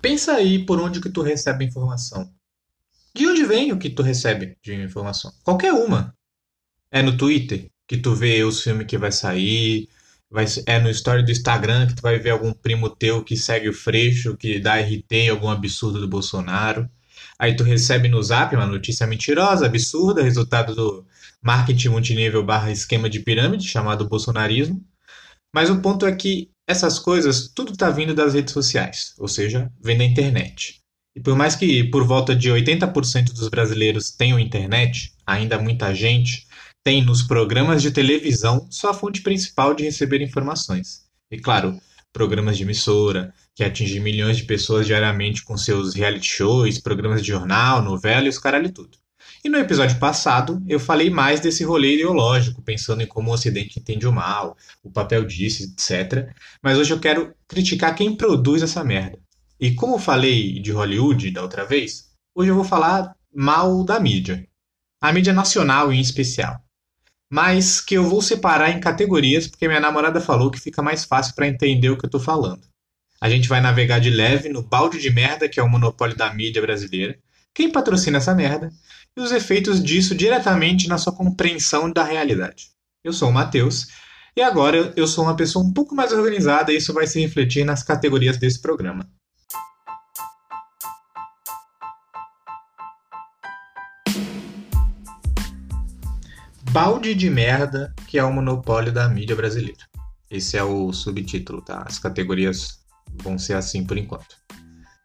Pensa aí por onde que tu recebe informação. De onde vem o que tu recebe de informação? Qualquer uma. É no Twitter que tu vê os filmes que vai sair, vai, é no story do Instagram que tu vai ver algum primo teu que segue o Freixo, que dá RT algum absurdo do Bolsonaro. Aí tu recebe no Zap uma notícia mentirosa, absurda, resultado do marketing multinível barra esquema de pirâmide, chamado bolsonarismo. Mas o ponto é que essas coisas, tudo está vindo das redes sociais, ou seja, vem da internet. E por mais que por volta de 80% dos brasileiros tenham internet, ainda muita gente tem nos programas de televisão sua fonte principal de receber informações. E claro, programas de emissora, que atingem milhões de pessoas diariamente com seus reality shows, programas de jornal, novela e os caralho tudo. E no episódio passado, eu falei mais desse rolê ideológico, pensando em como o Ocidente entende o mal, o papel disso, etc. Mas hoje eu quero criticar quem produz essa merda. E como eu falei de Hollywood da outra vez, hoje eu vou falar mal da mídia. A mídia nacional em especial. Mas que eu vou separar em categorias porque minha namorada falou que fica mais fácil para entender o que eu tô falando. A gente vai navegar de leve no balde de merda que é o monopólio da mídia brasileira, quem patrocina essa merda e os efeitos disso diretamente na sua compreensão da realidade. Eu sou o Matheus e agora eu sou uma pessoa um pouco mais organizada e isso vai se refletir nas categorias desse programa. Balde de merda que é o monopólio da mídia brasileira. Esse é o subtítulo, tá? As categorias vão ser assim por enquanto.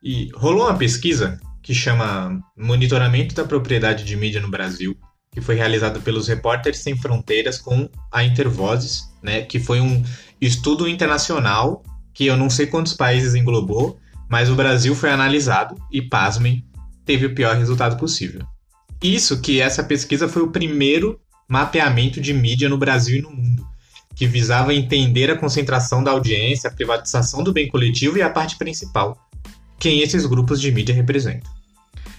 E rolou uma pesquisa que chama Monitoramento da Propriedade de Mídia no Brasil, que foi realizado pelos Repórteres Sem Fronteiras com a Intervozes, né, que foi um estudo internacional que eu não sei quantos países englobou, mas o Brasil foi analisado e, pasmem, teve o pior resultado possível. Isso que essa pesquisa foi o primeiro mapeamento de mídia no Brasil e no mundo, que visava entender a concentração da audiência, a privatização do bem coletivo e a parte principal, quem esses grupos de mídia representam.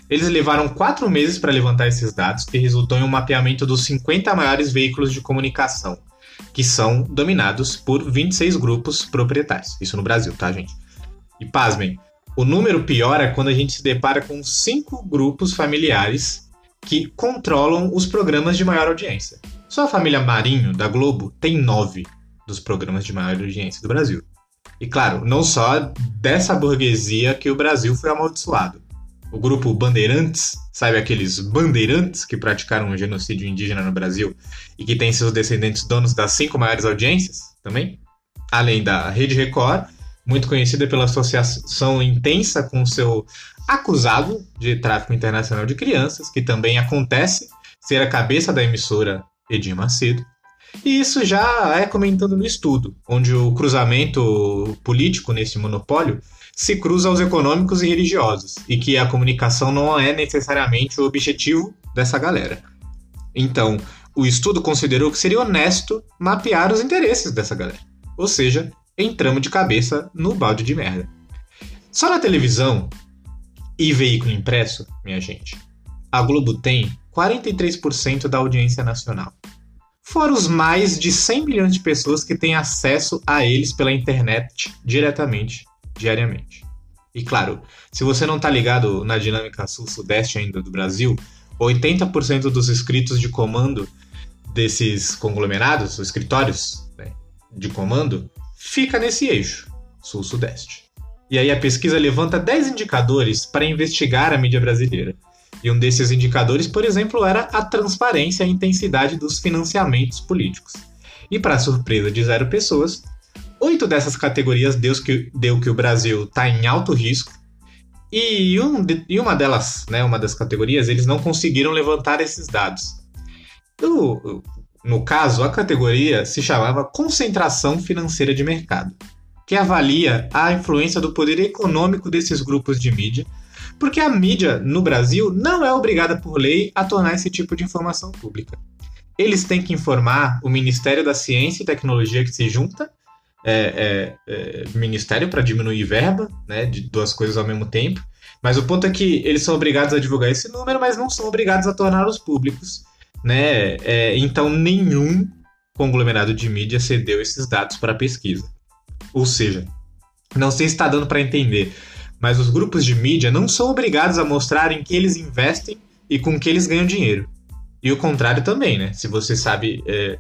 Eles levaram quatro meses para levantar esses dados, que resultou em um mapeamento dos 50 maiores veículos de comunicação, que são dominados por 26 grupos proprietários. Isso no Brasil, tá, gente? E pasmem, o número pior é quando a gente se depara com cinco grupos familiares que controlam os programas de maior audiência. Só a família Marinho, da Globo, tem nove dos programas de maior audiência do Brasil. E claro, não só dessa burguesia que o Brasil foi amaldiçoado. O grupo Bandeirantes, sabe aqueles bandeirantes que praticaram um genocídio indígena no Brasil e que tem seus descendentes donos das cinco maiores audiências também? Além da Rede Record, muito conhecida pela associação intensa com seu acusado de tráfico internacional de crianças, que também acontece ser a cabeça da emissora Edir Macedo. E isso já é comentando no estudo, onde o cruzamento político nesse monopólio se cruza aos econômicos e religiosos, e que a comunicação não é necessariamente o objetivo dessa galera. Então, o estudo considerou que seria honesto mapear os interesses dessa galera. Ou seja, entramos de cabeça no balde de merda. Só na televisão e veículo impresso, minha gente, a Globo tem 43% da audiência nacional fora os mais de 100 milhões de pessoas que têm acesso a eles pela internet diretamente, diariamente. E claro, se você não está ligado na dinâmica sul-sudeste ainda do Brasil, 80% dos inscritos de comando desses conglomerados, os escritórios né, de comando, fica nesse eixo, sul-sudeste. E aí a pesquisa levanta 10 indicadores para investigar a mídia brasileira. E um desses indicadores, por exemplo, era a transparência e a intensidade dos financiamentos políticos. E, para surpresa de zero pessoas, oito dessas categorias deu que, deu que o Brasil está em alto risco. E, um, e uma delas, né, uma das categorias, eles não conseguiram levantar esses dados. No, no caso, a categoria se chamava Concentração Financeira de Mercado, que avalia a influência do poder econômico desses grupos de mídia porque a mídia no Brasil não é obrigada por lei a tornar esse tipo de informação pública. Eles têm que informar o Ministério da Ciência e Tecnologia que se junta, é, é, é, Ministério para diminuir verba, né, de duas coisas ao mesmo tempo. Mas o ponto é que eles são obrigados a divulgar esse número, mas não são obrigados a torná-los públicos. Né? É, então, nenhum conglomerado de mídia cedeu esses dados para pesquisa. Ou seja, não sei se está dando para entender, mas os grupos de mídia não são obrigados a mostrar em que eles investem e com que eles ganham dinheiro. E o contrário também, né? Se você sabe, é,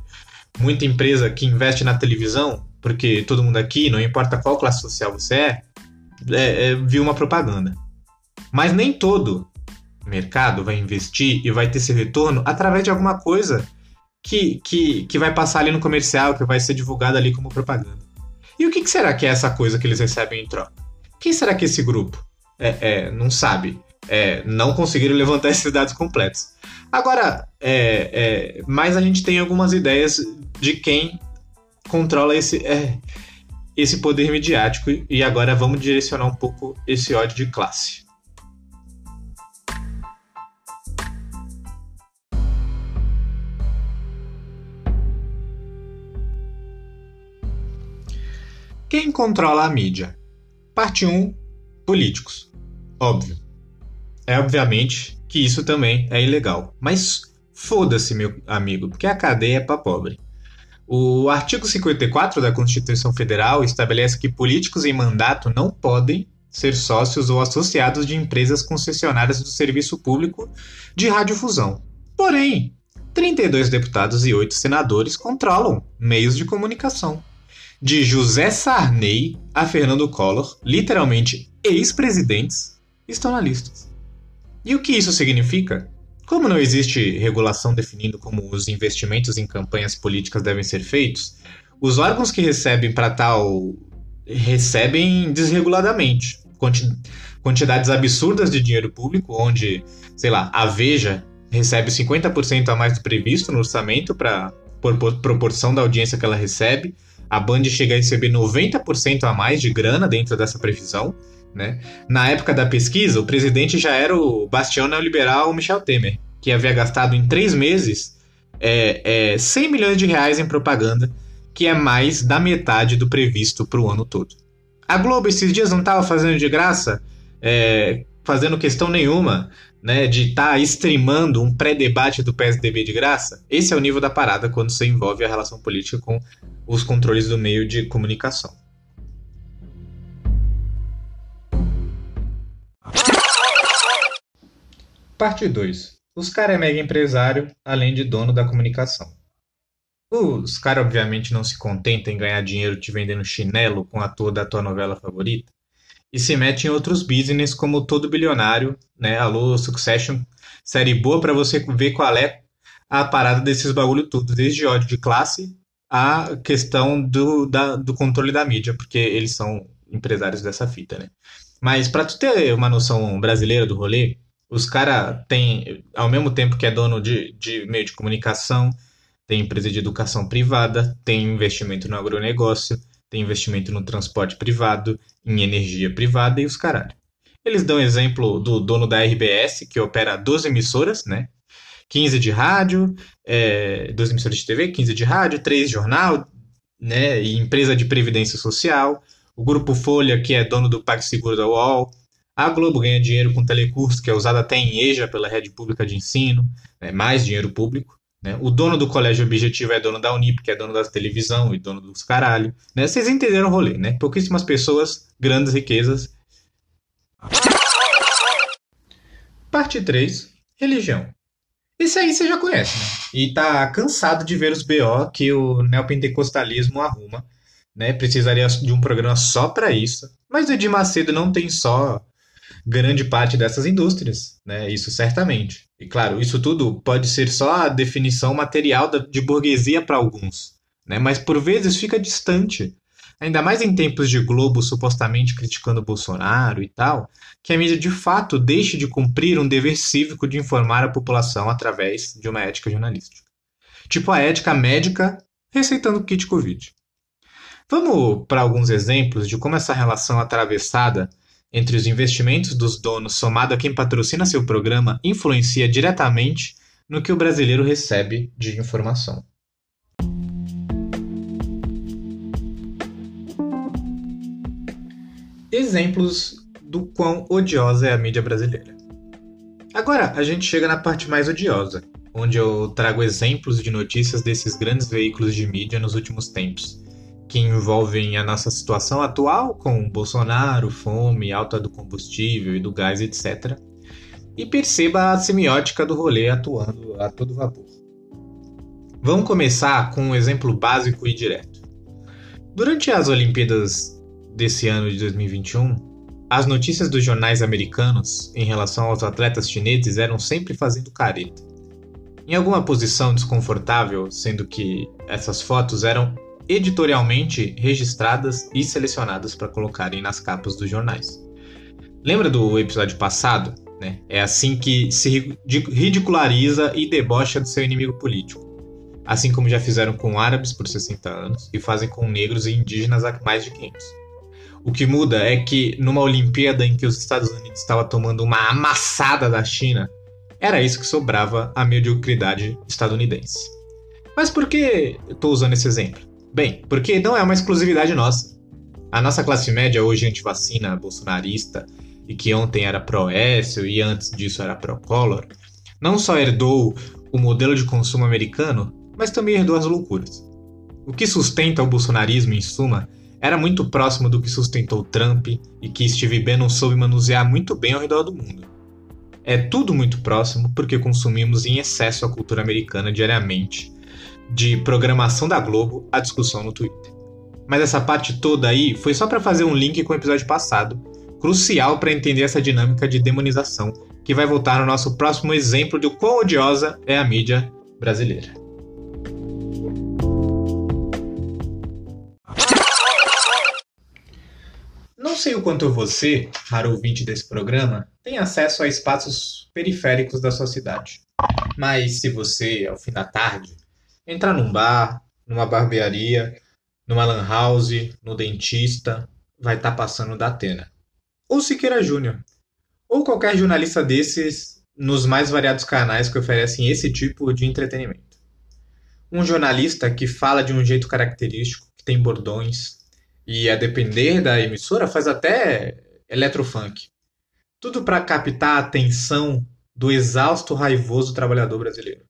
muita empresa que investe na televisão, porque todo mundo aqui, não importa qual classe social você é, é, é viu uma propaganda. Mas nem todo mercado vai investir e vai ter esse retorno através de alguma coisa que, que, que vai passar ali no comercial, que vai ser divulgada ali como propaganda. E o que, que será que é essa coisa que eles recebem em troca? Quem será que esse grupo é, é não sabe? É, não conseguiram levantar esses dados completos. Agora, é, é, mas a gente tem algumas ideias de quem controla esse, é, esse poder midiático e agora vamos direcionar um pouco esse ódio de classe. Quem controla a mídia? Parte 1: Políticos. Óbvio. É obviamente que isso também é ilegal. Mas foda-se, meu amigo, porque a cadeia é para pobre. O artigo 54 da Constituição Federal estabelece que políticos em mandato não podem ser sócios ou associados de empresas concessionárias do serviço público de radiodifusão. Porém, 32 deputados e 8 senadores controlam meios de comunicação de José Sarney a Fernando Collor, literalmente ex-presidentes, estão na lista. E o que isso significa? Como não existe regulação definindo como os investimentos em campanhas políticas devem ser feitos, os órgãos que recebem para tal recebem desreguladamente quantidades absurdas de dinheiro público, onde, sei lá, a Veja recebe 50% a mais do previsto no orçamento para por proporção da audiência que ela recebe a Band chega a receber 90% a mais de grana dentro dessa previsão. Né? Na época da pesquisa, o presidente já era o bastião neoliberal Michel Temer, que havia gastado em três meses é, é, 100 milhões de reais em propaganda, que é mais da metade do previsto para o ano todo. A Globo esses dias não estava fazendo de graça, é, fazendo questão nenhuma né, de estar tá streamando um pré-debate do PSDB de graça. Esse é o nível da parada quando você envolve a relação política com os controles do meio de comunicação. Parte 2. Os caras é mega empresário, além de dono da comunicação. Os caras, obviamente, não se contentam em ganhar dinheiro te vendendo chinelo com a ator da tua novela favorita e se metem em outros business como todo bilionário, né? Alô, Succession, série boa para você ver qual é a parada desses bagulho tudo, desde ódio de classe a questão do, da, do controle da mídia, porque eles são empresários dessa fita, né? Mas para tu ter uma noção brasileira do rolê, os caras têm, ao mesmo tempo que é dono de, de meio de comunicação, tem empresa de educação privada, tem investimento no agronegócio, tem investimento no transporte privado, em energia privada e os caralho. Eles dão exemplo do dono da RBS, que opera 12 emissoras, né? 15 de rádio, é, duas emissoras de TV, 15 de rádio, 3 de jornal, né, e empresa de previdência social, o Grupo Folha, que é dono do PagSeguro da UOL, a Globo ganha dinheiro com telecurso, que é usado até em EJA pela rede pública de ensino, né, mais dinheiro público. Né? O dono do colégio objetivo é dono da Unip, que é dono da televisão e dono dos caralho. Né? Vocês entenderam o rolê, né? Pouquíssimas pessoas, grandes riquezas. Parte 3. Religião. Esse aí você já conhece, né? E tá cansado de ver os BO que o neopentecostalismo arruma, né? Precisaria de um programa só para isso. Mas o Edir Macedo não tem só grande parte dessas indústrias, né? Isso certamente. E claro, isso tudo pode ser só a definição material de burguesia para alguns, né? Mas por vezes fica distante ainda mais em tempos de Globo supostamente criticando Bolsonaro e tal, que a mídia de fato deixe de cumprir um dever cívico de informar a população através de uma ética jornalística. Tipo a ética médica receitando kit Covid. Vamos para alguns exemplos de como essa relação atravessada entre os investimentos dos donos somado a quem patrocina seu programa influencia diretamente no que o brasileiro recebe de informação. Exemplos do quão odiosa é a mídia brasileira. Agora a gente chega na parte mais odiosa, onde eu trago exemplos de notícias desses grandes veículos de mídia nos últimos tempos, que envolvem a nossa situação atual, com Bolsonaro, fome, alta do combustível e do gás, etc. E perceba a semiótica do rolê atuando a todo vapor. Vamos começar com um exemplo básico e direto. Durante as Olimpíadas desse ano de 2021, as notícias dos jornais americanos em relação aos atletas chineses eram sempre fazendo careta. Em alguma posição desconfortável, sendo que essas fotos eram editorialmente registradas e selecionadas para colocarem nas capas dos jornais. Lembra do episódio passado? Né? É assim que se ridiculariza e debocha do seu inimigo político assim como já fizeram com árabes por 60 anos e fazem com negros e indígenas há mais de 500. O que muda é que numa Olimpíada em que os Estados Unidos estavam tomando uma amassada da China, era isso que sobrava à mediocridade estadunidense. Mas por que estou usando esse exemplo? Bem, porque não é uma exclusividade nossa. A nossa classe média hoje antivacina, bolsonarista, e que ontem era pró-Écio e antes disso era pró-Collor, não só herdou o modelo de consumo americano, mas também herdou as loucuras. O que sustenta o bolsonarismo, em suma, era muito próximo do que sustentou Trump e que Steve Bannon soube manusear muito bem ao redor do mundo. É tudo muito próximo porque consumimos em excesso a cultura americana diariamente, de programação da Globo à discussão no Twitter. Mas essa parte toda aí foi só para fazer um link com o episódio passado, crucial para entender essa dinâmica de demonização, que vai voltar no nosso próximo exemplo de quão odiosa é a mídia brasileira. Não sei o quanto você, raro ouvinte desse programa, tem acesso a espaços periféricos da sua cidade. Mas se você, ao fim da tarde, entrar num bar, numa barbearia, numa lan house, no dentista, vai estar tá passando da Atena. Ou Siqueira Júnior. Ou qualquer jornalista desses nos mais variados canais que oferecem esse tipo de entretenimento. Um jornalista que fala de um jeito característico, que tem bordões, e a depender da emissora faz até eletrofunk. Tudo para captar a atenção do exausto, raivoso trabalhador brasileiro,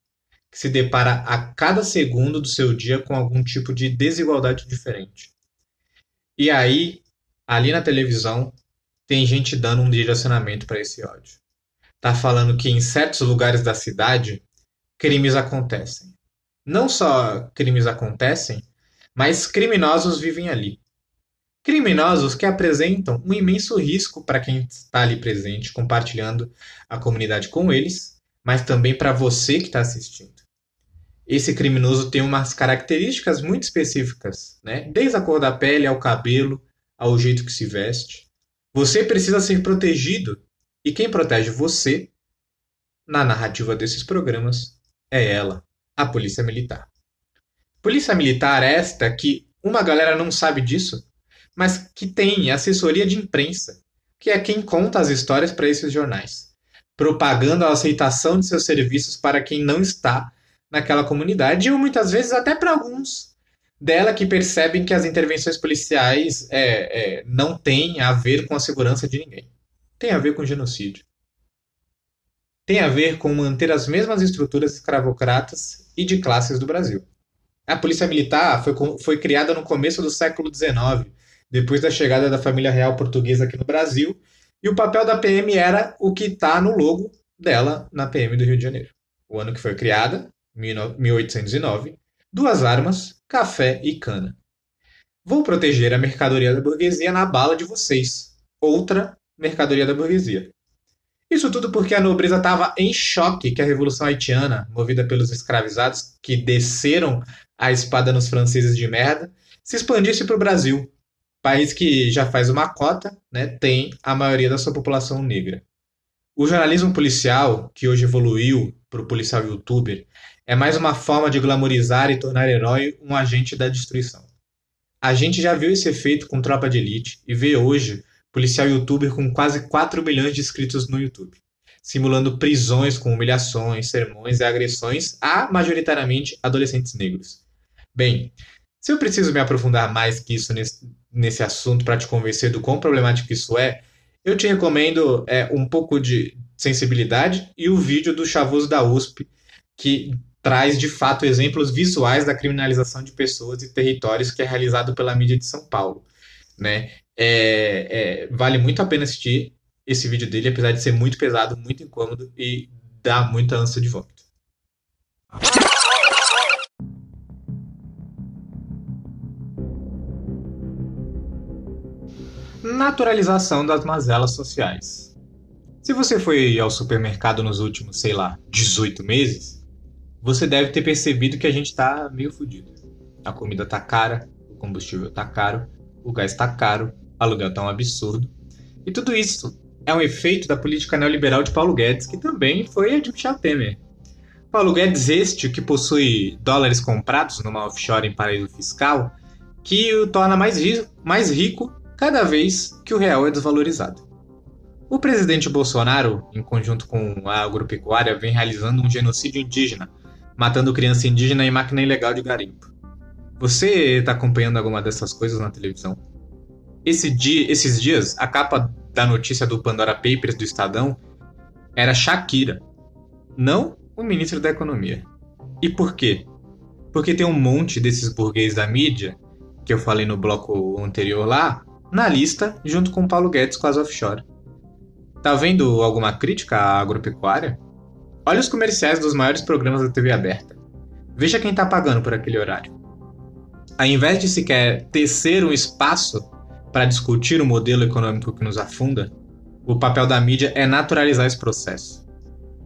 que se depara a cada segundo do seu dia com algum tipo de desigualdade diferente. E aí, ali na televisão, tem gente dando um direcionamento para esse ódio. Tá falando que em certos lugares da cidade crimes acontecem. Não só crimes acontecem, mas criminosos vivem ali. Criminosos que apresentam um imenso risco para quem está ali presente, compartilhando a comunidade com eles, mas também para você que está assistindo. Esse criminoso tem umas características muito específicas, né? desde a cor da pele ao cabelo, ao jeito que se veste. Você precisa ser protegido, e quem protege você, na narrativa desses programas, é ela, a Polícia Militar. Polícia Militar esta que uma galera não sabe disso, mas que tem assessoria de imprensa, que é quem conta as histórias para esses jornais, propagando a aceitação de seus serviços para quem não está naquela comunidade, ou muitas vezes até para alguns dela que percebem que as intervenções policiais é, é, não têm a ver com a segurança de ninguém. Tem a ver com genocídio. Tem a ver com manter as mesmas estruturas escravocratas e de classes do Brasil. A polícia militar foi, foi criada no começo do século XIX depois da chegada da família real portuguesa aqui no Brasil, e o papel da PM era o que está no logo dela na PM do Rio de Janeiro. O ano que foi criada, 1809, duas armas, café e cana. Vou proteger a mercadoria da burguesia na bala de vocês. Outra mercadoria da burguesia. Isso tudo porque a nobreza estava em choque que a Revolução Haitiana, movida pelos escravizados que desceram a espada nos franceses de merda, se expandisse para o Brasil, país que já faz uma cota, né, tem a maioria da sua população negra. O jornalismo policial, que hoje evoluiu para o policial youtuber, é mais uma forma de glamorizar e tornar herói um agente da destruição. A gente já viu esse efeito com Tropa de Elite e vê hoje policial youtuber com quase 4 milhões de inscritos no YouTube, simulando prisões com humilhações, sermões e agressões a majoritariamente adolescentes negros. Bem, se eu preciso me aprofundar mais que isso nesse, nesse assunto para te convencer do quão problemático isso é, eu te recomendo é, um pouco de sensibilidade e o vídeo do Chavoso da USP, que traz de fato exemplos visuais da criminalização de pessoas e territórios que é realizado pela mídia de São Paulo. Né? É, é, vale muito a pena assistir esse vídeo dele, apesar de ser muito pesado, muito incômodo e dar muita ânsia de vômito. Naturalização das mazelas sociais. Se você foi ao supermercado nos últimos, sei lá, 18 meses, você deve ter percebido que a gente tá meio fodido. A comida tá cara, o combustível tá caro, o gás tá caro, o aluguel tá um absurdo. E tudo isso é um efeito da política neoliberal de Paulo Guedes, que também foi a de Michel Temer. Paulo Guedes, este que possui dólares comprados numa offshore em paraíso fiscal, que o torna mais, ri mais rico cada vez que o real é desvalorizado. O presidente Bolsonaro, em conjunto com a agropecuária, vem realizando um genocídio indígena, matando criança indígena em máquina ilegal de garimpo. Você está acompanhando alguma dessas coisas na televisão? Esse dia, esses dias, a capa da notícia do Pandora Papers do Estadão era Shakira, não o ministro da Economia. E por quê? Porque tem um monte desses burguês da mídia, que eu falei no bloco anterior lá, na lista, junto com Paulo Guedes com as offshore. Tá vendo alguma crítica à agropecuária? Olha os comerciais dos maiores programas da TV aberta. Veja quem tá pagando por aquele horário. Ao invés de sequer tecer um espaço para discutir o modelo econômico que nos afunda, o papel da mídia é naturalizar esse processo.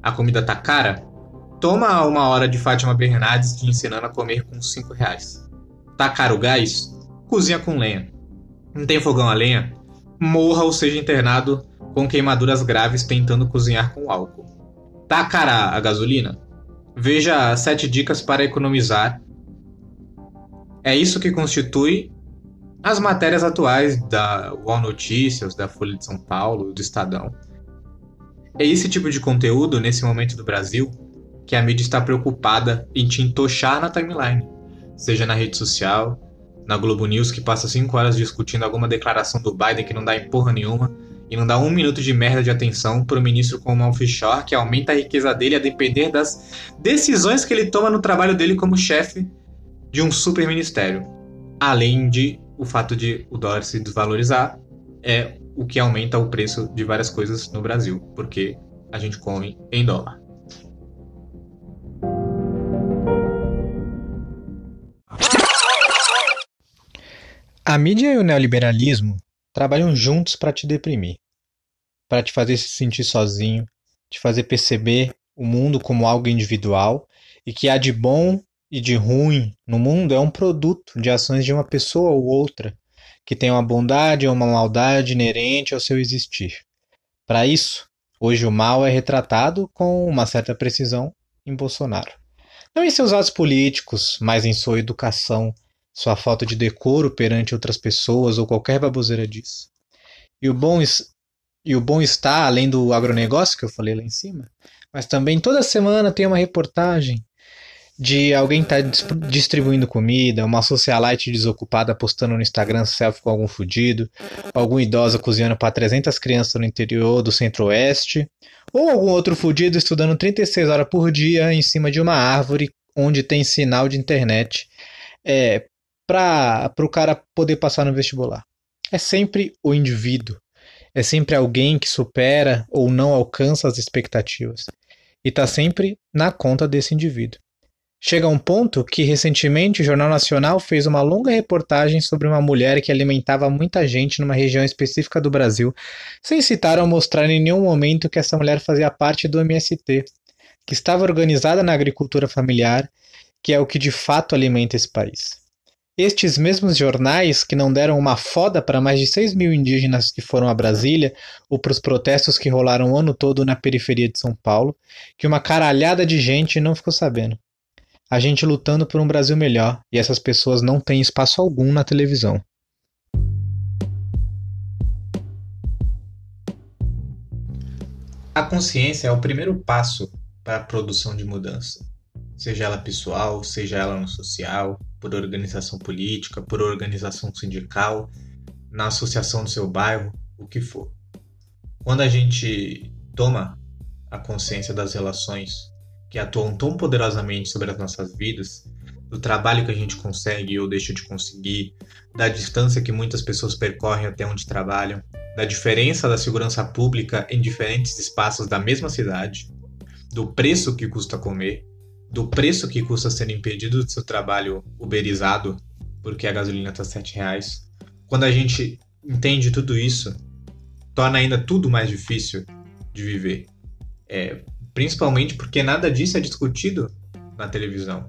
A comida tá cara? Toma uma hora de Fátima Bernardes te ensinando a comer com 5 reais. Tá caro o gás? Cozinha com lenha. Não tem fogão a lenha? Morra ou seja internado com queimaduras graves tentando cozinhar com álcool. Tá cara a gasolina? Veja 7 dicas para economizar. É isso que constitui as matérias atuais da UOL Notícias, da Folha de São Paulo, do Estadão. É esse tipo de conteúdo, nesse momento do Brasil, que a mídia está preocupada em te entochar na timeline, seja na rede social, na Globo News, que passa 5 horas discutindo alguma declaração do Biden que não dá em porra nenhuma, e não dá um minuto de merda de atenção para o ministro com uma offshore que aumenta a riqueza dele a depender das decisões que ele toma no trabalho dele como chefe de um super ministério. Além de o fato de o dólar se desvalorizar, é o que aumenta o preço de várias coisas no Brasil, porque a gente come em dólar. A mídia e o neoliberalismo trabalham juntos para te deprimir, para te fazer se sentir sozinho, te fazer perceber o mundo como algo individual e que há de bom e de ruim no mundo é um produto de ações de uma pessoa ou outra que tem uma bondade ou uma maldade inerente ao seu existir. Para isso, hoje o mal é retratado com uma certa precisão em Bolsonaro. Não em seus atos políticos, mas em sua educação, sua falta de decoro perante outras pessoas ou qualquer baboseira disso. E o bom, e o bom está, além do agronegócio que eu falei lá em cima, mas também toda semana tem uma reportagem de alguém estar tá distribuindo comida, uma socialite desocupada postando no Instagram selfie com algum fudido, alguma idosa cozinhando para 300 crianças no interior do centro-oeste, ou algum outro fudido estudando 36 horas por dia em cima de uma árvore onde tem sinal de internet é, para o cara poder passar no vestibular. É sempre o indivíduo. É sempre alguém que supera ou não alcança as expectativas. E está sempre na conta desse indivíduo. Chega um ponto que recentemente o Jornal Nacional fez uma longa reportagem sobre uma mulher que alimentava muita gente numa região específica do Brasil, sem citar ou mostrar em nenhum momento que essa mulher fazia parte do MST, que estava organizada na agricultura familiar, que é o que de fato alimenta esse país. Estes mesmos jornais, que não deram uma foda para mais de 6 mil indígenas que foram a Brasília ou para os protestos que rolaram o ano todo na periferia de São Paulo, que uma caralhada de gente não ficou sabendo. A gente lutando por um Brasil melhor e essas pessoas não têm espaço algum na televisão. A consciência é o primeiro passo para a produção de mudança seja ela pessoal, seja ela no social, por organização política, por organização sindical, na associação do seu bairro, o que for. Quando a gente toma a consciência das relações que atuam tão poderosamente sobre as nossas vidas, do trabalho que a gente consegue ou deixa de conseguir, da distância que muitas pessoas percorrem até onde trabalham, da diferença da segurança pública em diferentes espaços da mesma cidade, do preço que custa comer, do preço que custa ser impedido do seu trabalho uberizado, porque a gasolina está R$ reais. Quando a gente entende tudo isso, torna ainda tudo mais difícil de viver. É, principalmente porque nada disso é discutido na televisão.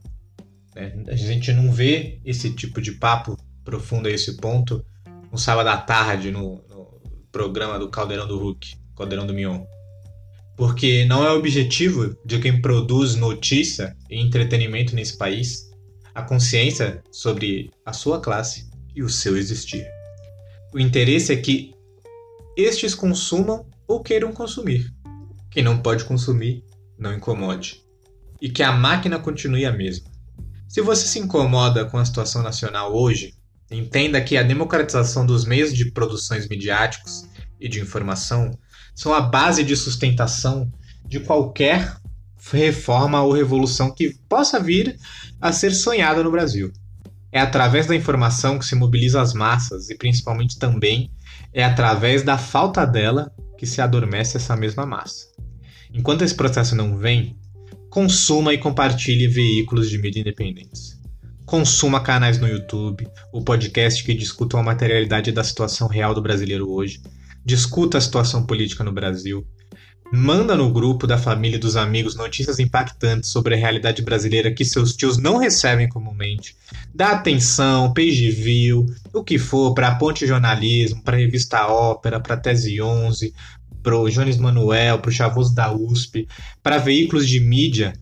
Né? A gente não vê esse tipo de papo profundo a esse ponto no sábado à tarde, no, no programa do Caldeirão do Hulk, Caldeirão do Mion. Porque não é objetivo de quem produz notícia e entretenimento nesse país a consciência sobre a sua classe e o seu existir. O interesse é que estes consumam ou queiram consumir. Quem não pode consumir, não incomode. E que a máquina continue a mesma. Se você se incomoda com a situação nacional hoje, entenda que a democratização dos meios de produções midiáticos e de informação são a base de sustentação de qualquer reforma ou revolução que possa vir a ser sonhada no Brasil. É através da informação que se mobiliza as massas e principalmente também é através da falta dela que se adormece essa mesma massa. Enquanto esse processo não vem, consuma e compartilhe veículos de mídia independentes. Consuma canais no YouTube, o podcast que discutam a materialidade da situação real do brasileiro hoje, discuta a situação política no Brasil, manda no grupo da família e dos amigos notícias impactantes sobre a realidade brasileira que seus tios não recebem comumente, dá atenção, page view, o que for para a Ponte Jornalismo, para a Revista Ópera, para a Tese 11, pro Jones Manuel, pro Chavoso da USP, para veículos de mídia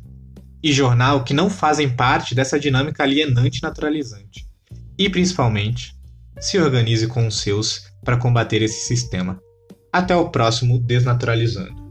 e jornal que não fazem parte dessa dinâmica alienante e naturalizante. E principalmente, se organize com os seus para combater esse sistema. Até o próximo Desnaturalizando.